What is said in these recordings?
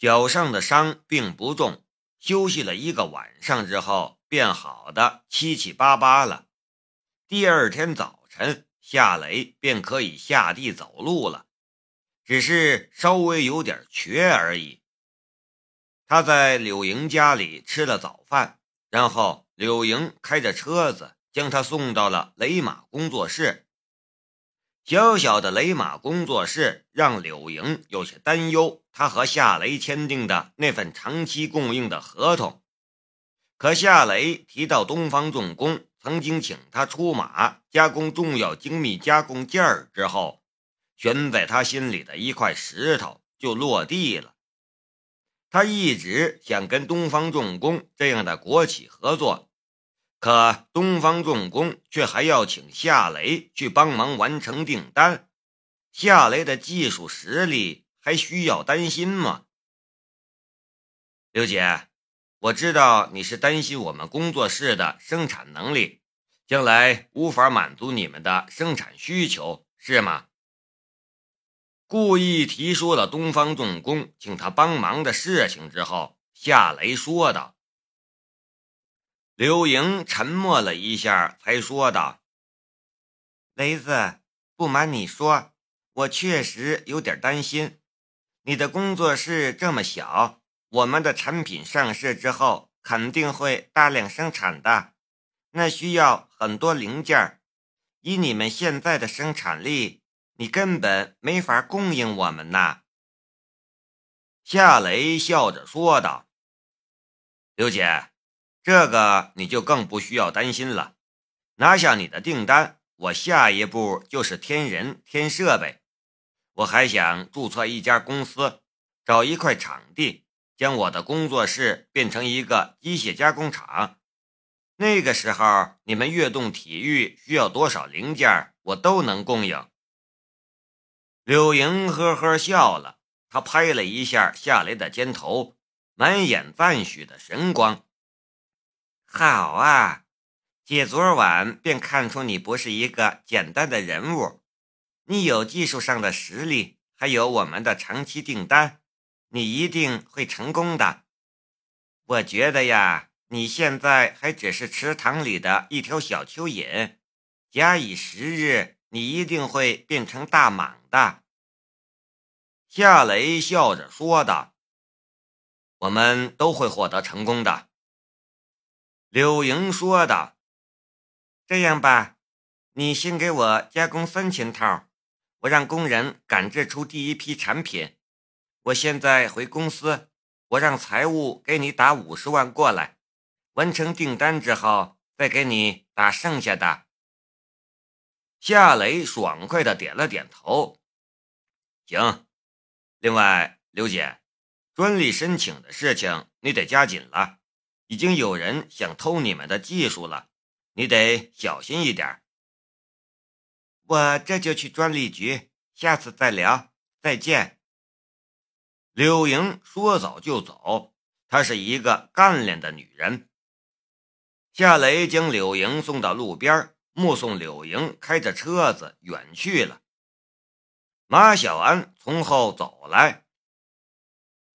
脚上的伤并不重，休息了一个晚上之后，便好的七七八八了。第二天早晨，夏雷便可以下地走路了，只是稍微有点瘸而已。他在柳莹家里吃了早饭，然后柳莹开着车子将他送到了雷马工作室。小小的雷马工作室让柳莹有些担忧，他和夏雷签订的那份长期供应的合同。可夏雷提到东方重工曾经请他出马加工重要精密加工件儿之后，悬在他心里的一块石头就落地了。他一直想跟东方重工这样的国企合作，可东方重工却还要请夏雷去帮忙完成订单。夏雷的技术实力还需要担心吗？刘姐，我知道你是担心我们工作室的生产能力将来无法满足你们的生产需求，是吗？故意提出了东方重工请他帮忙的事情之后，夏雷说道。刘莹沉默了一下，才说道：“雷子，不瞒你说，我确实有点担心。你的工作室这么小，我们的产品上市之后肯定会大量生产的，那需要很多零件以你们现在的生产力。”你根本没法供应我们呐！夏雷笑着说道：“刘姐，这个你就更不需要担心了。拿下你的订单，我下一步就是添人添设备。我还想注册一家公司，找一块场地，将我的工作室变成一个机械加工厂。那个时候，你们跃动体育需要多少零件，我都能供应。”柳莹呵呵笑了，她拍了一下夏雷的肩头，满眼赞许的神光。好啊，姐昨晚便看出你不是一个简单的人物，你有技术上的实力，还有我们的长期订单，你一定会成功的。我觉得呀，你现在还只是池塘里的一条小蚯蚓，假以时日。你一定会变成大蟒的，夏雷笑着说道：“我们都会获得成功的。”柳莹说道：“这样吧，你先给我加工三千套，我让工人赶制出第一批产品。我现在回公司，我让财务给你打五十万过来，完成订单之后再给你打剩下的。”夏雷爽快的点了点头，行。另外，刘姐，专利申请的事情你得加紧了，已经有人想偷你们的技术了，你得小心一点。我这就去专利局，下次再聊，再见。柳莹说走就走，她是一个干练的女人。夏雷将柳莹送到路边。目送柳莹开着车子远去了，马小安从后走来：“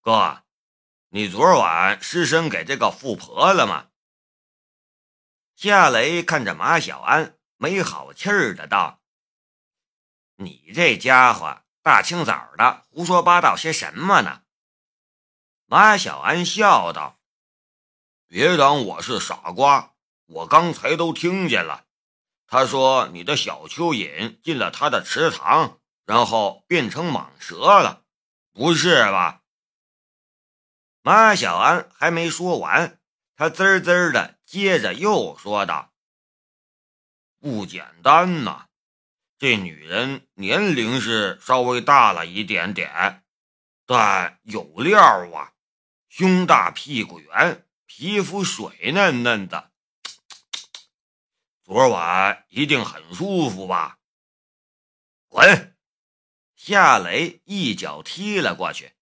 哥，你昨晚失身给这个富婆了吗？”夏雷看着马小安，没好气儿的道：“你这家伙大清早的胡说八道些什么呢？”马小安笑道：“别当我是傻瓜，我刚才都听见了。”他说：“你的小蚯蚓进了他的池塘，然后变成蟒蛇了，不是吧？”马小安还没说完，他滋滋的接着又说道：“不简单呐，这女人年龄是稍微大了一点点，但有料啊，胸大屁股圆，皮肤水嫩嫩的。”昨晚一定很舒服吧？滚！夏雷一脚踢了过去，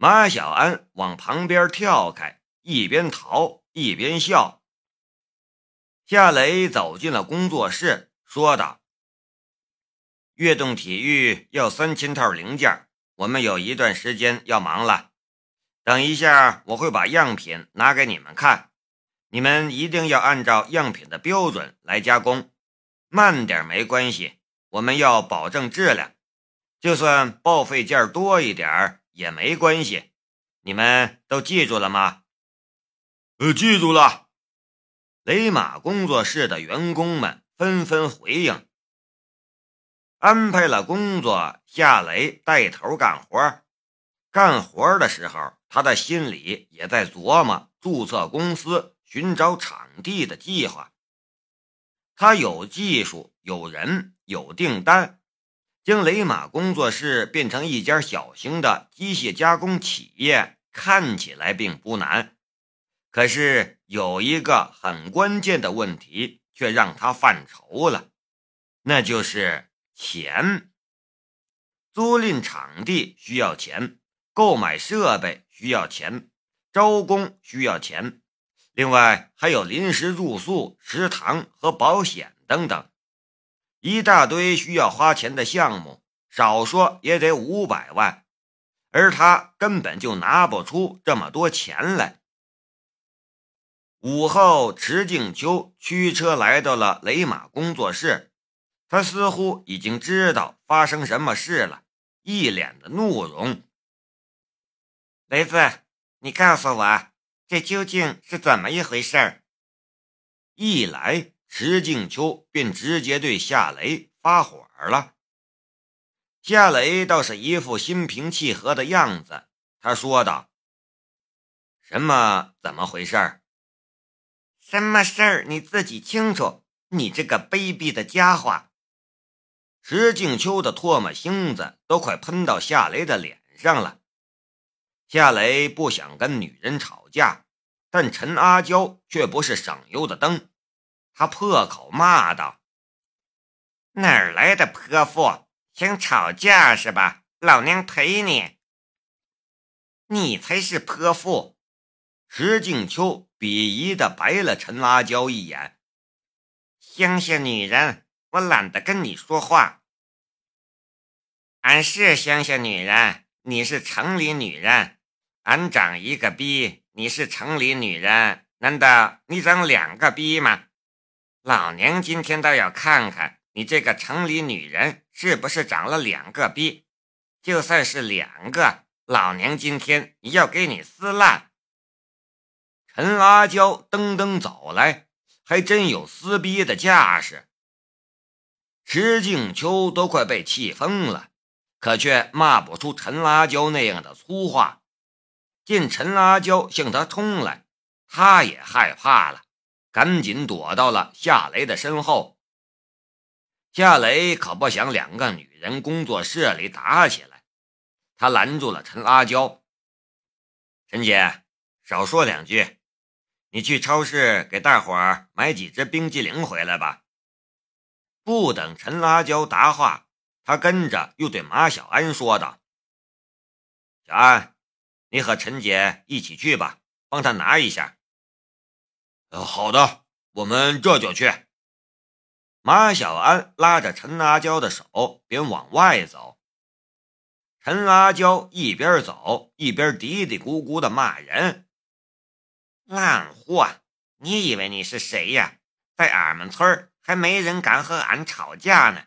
马小安往旁边跳开，一边逃一边笑。夏雷走进了工作室，说道：“悦动体育要三千套零件，我们有一段时间要忙了，等一下，我会把样品拿给你们看，你们一定要按照样品的标准来加工，慢点没关系，我们要保证质量，就算报废件多一点也没关系。你们都记住了吗？呃，记住了。雷马工作室的员工们纷纷回应。安排了工作，夏雷带头干活。干活的时候，他的心里也在琢磨注册公司、寻找场地的计划。他有技术，有人，有订单，将雷马工作室变成一家小型的机械加工企业，看起来并不难。可是有一个很关键的问题，却让他犯愁了，那就是钱。租赁场地需要钱。购买设备需要钱，招工需要钱，另外还有临时住宿、食堂和保险等等，一大堆需要花钱的项目，少说也得五百万，而他根本就拿不出这么多钱来。午后，池静秋驱车来到了雷马工作室，他似乎已经知道发生什么事了，一脸的怒容。雷子，你告诉我，这究竟是怎么一回事儿？一来，石静秋便直接对夏雷发火了。夏雷倒是一副心平气和的样子，他说道：“什么？怎么回事儿？什么事儿？你自己清楚。你这个卑鄙的家伙！”石静秋的唾沫星子都快喷到夏雷的脸上了。夏雷不想跟女人吵架，但陈阿娇却不是省油的灯。他破口骂道：“哪儿来的泼妇？想吵架是吧？老娘陪你！你才是泼妇！”石静秋鄙夷的白了陈阿娇一眼：“乡下女人，我懒得跟你说话。俺是乡下女人，你是城里女人。”俺长一个逼，你是城里女人，难道你长两个逼吗？老娘今天倒要看看你这个城里女人是不是长了两个逼。就算是两个，老娘今天也要给你撕烂。陈阿娇噔噔走来，还真有撕逼的架势。石静秋都快被气疯了，可却骂不出陈阿娇那样的粗话。见陈阿娇向他冲来，他也害怕了，赶紧躲到了夏雷的身后。夏雷可不想两个女人工作室里打起来，他拦住了陈阿娇：“陈姐，少说两句，你去超市给大伙儿买几只冰激凌回来吧。”不等陈阿娇答话，他跟着又对马小安说道：“小安。”你和陈姐一起去吧，帮她拿一下。呃，好的，我们这就去。马小安拉着陈阿娇的手，边往外走。陈阿娇一边走一边嘀嘀咕咕的骂人：“烂货！你以为你是谁呀？在俺们村还没人敢和俺吵架呢，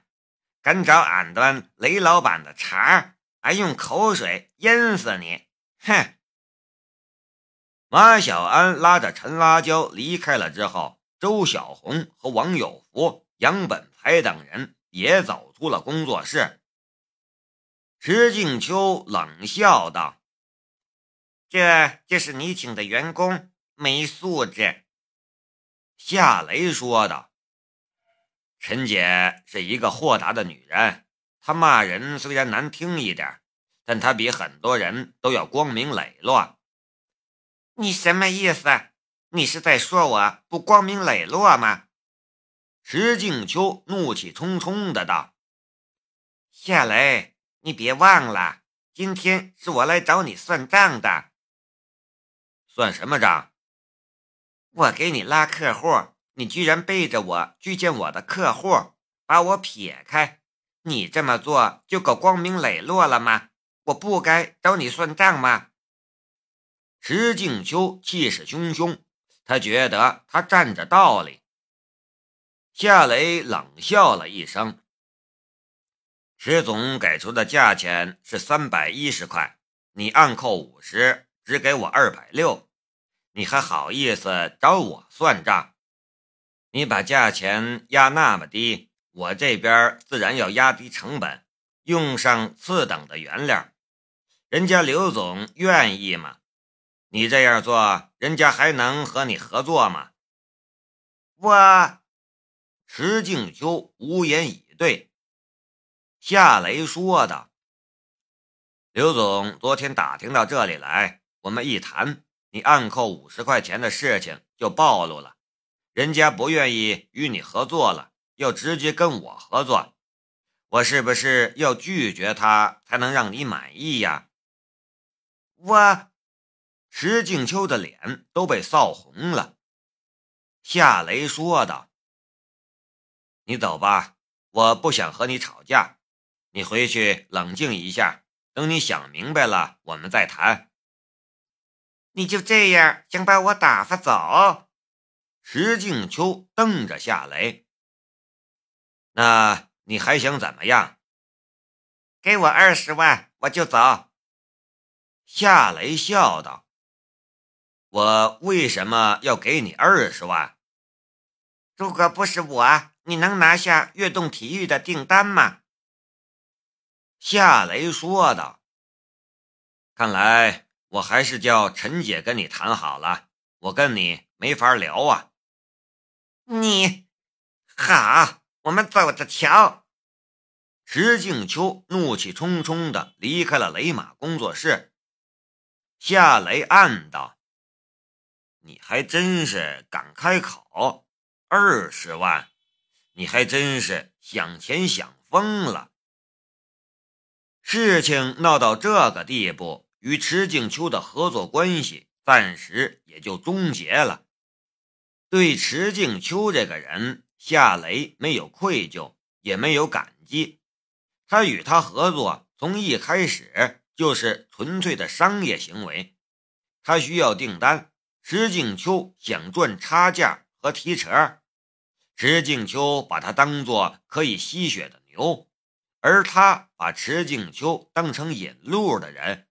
敢找俺端雷老板的茬，俺用口水淹死你！”哼！马小安拉着陈辣椒离开了之后，周小红和王有福、杨本才等人也走出了工作室。石静秋冷笑道：“这就是你请的员工，没素质。”夏雷说道：“陈姐是一个豁达的女人，她骂人虽然难听一点。”但她比很多人都要光明磊落。你什么意思？你是在说我不光明磊落吗？石静秋怒气冲冲的道：“夏雷，你别忘了，今天是我来找你算账的。算什么账？我给你拉客户，你居然背着我去见我的客户，把我撇开。你这么做就够光明磊落了吗？”我不该找你算账吗？石静秋气势汹汹，他觉得他占着道理。夏雷冷笑了一声：“石总给出的价钱是三百一十块，你暗扣五十，只给我二百六，你还好意思找我算账？你把价钱压那么低，我这边自然要压低成本，用上次等的原料。人家刘总愿意吗？你这样做，人家还能和你合作吗？”我。石静秋无言以对。夏雷说道：“刘总昨天打听到这里来，我们一谈，你暗扣五十块钱的事情就暴露了，人家不愿意与你合作了，要直接跟我合作。我是不是要拒绝他才能让你满意呀？”我，石静秋的脸都被臊红了。夏雷说道。你走吧，我不想和你吵架。你回去冷静一下，等你想明白了，我们再谈。你就这样想把我打发走？石静秋瞪着夏雷。那你还想怎么样？给我二十万，我就走。夏雷笑道：“我为什么要给你二十万？如果不是我……”你能拿下悦动体育的订单吗？夏雷说道。看来我还是叫陈姐跟你谈好了，我跟你没法聊啊。你好，我们走着瞧。石静秋怒气冲冲的离开了雷马工作室。夏雷暗道：“你还真是敢开口，二十万。”你还真是想钱想疯了！事情闹到这个地步，与池静秋的合作关系暂时也就终结了。对池静秋这个人，夏雷没有愧疚，也没有感激。他与他合作，从一开始就是纯粹的商业行为。他需要订单，池静秋想赚差价和提成。池静秋把他当作可以吸血的牛，而他把池静秋当成引路的人，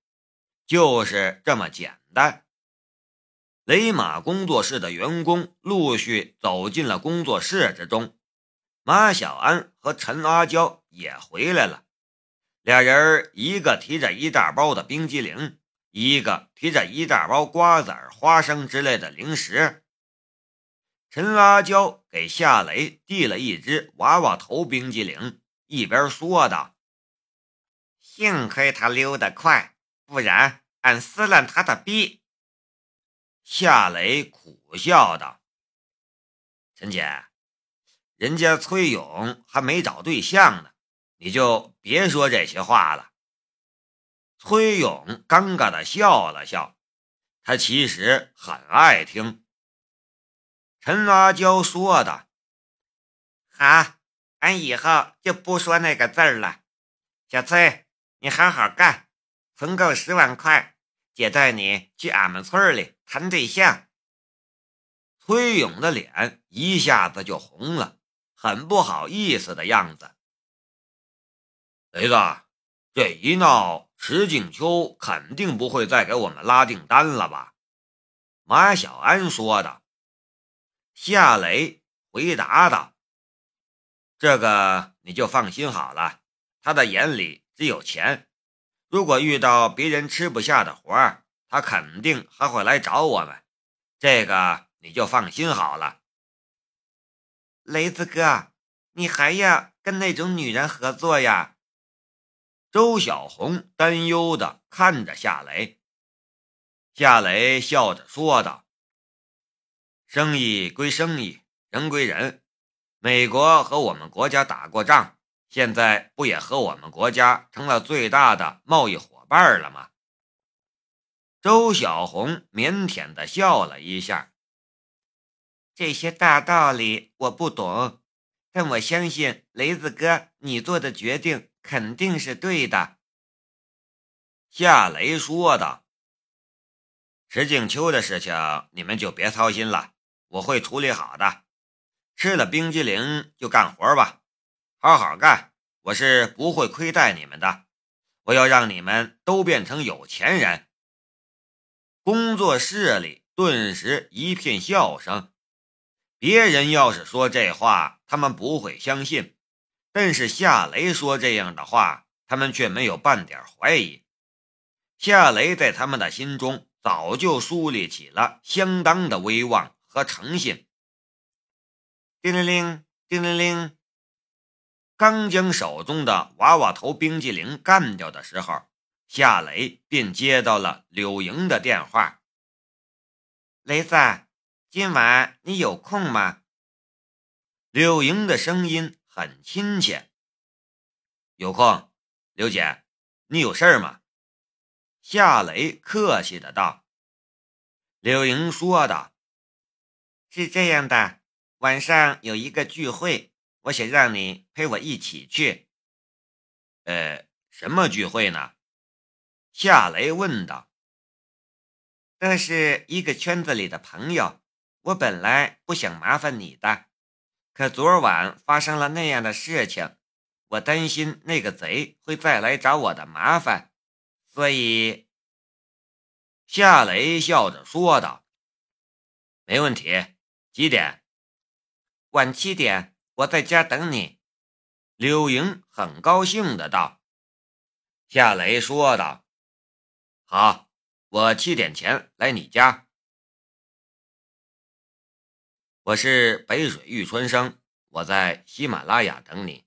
就是这么简单。雷马工作室的员工陆续走进了工作室之中，马小安和陈阿娇也回来了，俩人一个提着一大包的冰激凌，一个提着一大包瓜子、花生之类的零食。陈阿娇给夏雷递了一只娃娃头冰激凌，一边说道：“幸亏他溜得快，不然俺撕烂他的逼。”夏雷苦笑道：“陈姐，人家崔勇还没找对象呢，你就别说这些话了。”崔勇尴尬的笑了笑，他其实很爱听。陈阿娇说的：“好，俺以后就不说那个字儿了。小崔，你好好干，存够十万块，姐带你去俺们村里谈对象。”崔勇的脸一下子就红了，很不好意思的样子。雷子，这一闹，石景秋肯定不会再给我们拉订单了吧？马小安说的。夏雷回答道：“这个你就放心好了，他的眼里只有钱。如果遇到别人吃不下的活儿，他肯定还会来找我们。这个你就放心好了。”雷子哥，你还要跟那种女人合作呀？周小红担忧的看着夏雷。夏雷笑着说道。生意归生意，人归人。美国和我们国家打过仗，现在不也和我们国家成了最大的贸易伙伴了吗？周小红腼腆的笑了一下。这些大道理我不懂，但我相信雷子哥，你做的决定肯定是对的。夏雷说道。石静秋的事情你们就别操心了，我会处理好的。吃了冰激凌就干活吧，好好干，我是不会亏待你们的。我要让你们都变成有钱人。”工作室里顿时一片笑声。别人要是说这话，他们不会相信；但是夏雷说这样的话，他们却没有半点怀疑。夏雷在他们的心中早就树立起了相当的威望和诚信。叮铃铃，叮铃铃，刚将手中的娃娃头冰激凌干掉的时候，夏雷便接到了柳莹的电话：“雷子。”今晚你有空吗？柳莹的声音很亲切。有空，刘姐，你有事儿吗？夏雷客气的道。柳莹说道：“是这样的，晚上有一个聚会，我想让你陪我一起去。”呃，什么聚会呢？夏雷问道。这是一个圈子里的朋友。我本来不想麻烦你的，可昨晚发生了那样的事情，我担心那个贼会再来找我的麻烦，所以夏雷笑着说道：“没问题，几点？晚七点，我在家等你。”柳莹很高兴的道。夏雷说道：“好，我七点前来你家。”我是北水玉春生，我在喜马拉雅等你。